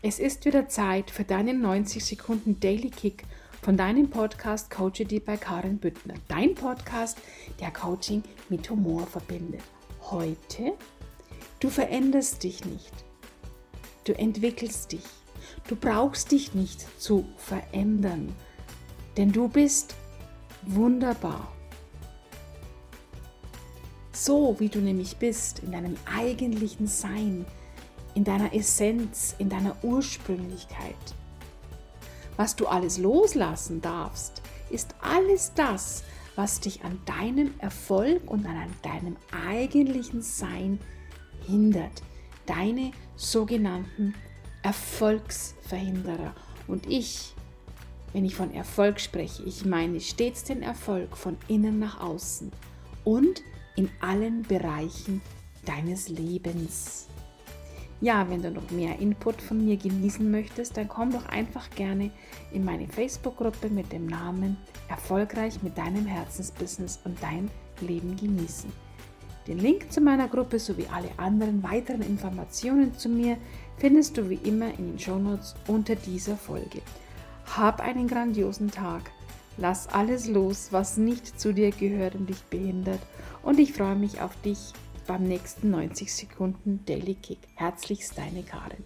Es ist wieder Zeit für deinen 90 Sekunden Daily Kick von deinem Podcast Coach Deep bei Karin Büttner. Dein Podcast, der Coaching mit Humor verbindet. Heute, du veränderst dich nicht. Du entwickelst dich. Du brauchst dich nicht zu verändern, denn du bist wunderbar. So wie du nämlich bist, in deinem eigentlichen Sein, in deiner Essenz, in deiner Ursprünglichkeit. Was du alles loslassen darfst, ist alles das, was dich an deinem Erfolg und an deinem eigentlichen Sein hindert. Deine sogenannten Erfolgsverhinderer. Und ich, wenn ich von Erfolg spreche, ich meine stets den Erfolg von innen nach außen und in allen Bereichen deines Lebens. Ja, wenn du noch mehr Input von mir genießen möchtest, dann komm doch einfach gerne in meine Facebook-Gruppe mit dem Namen Erfolgreich mit deinem Herzensbusiness und dein Leben genießen. Den Link zu meiner Gruppe sowie alle anderen weiteren Informationen zu mir findest du wie immer in den Shownotes unter dieser Folge. Hab einen grandiosen Tag. Lass alles los, was nicht zu dir gehört und dich behindert. Und ich freue mich auf dich beim nächsten 90 Sekunden Daily Kick. Herzlichst deine Karin.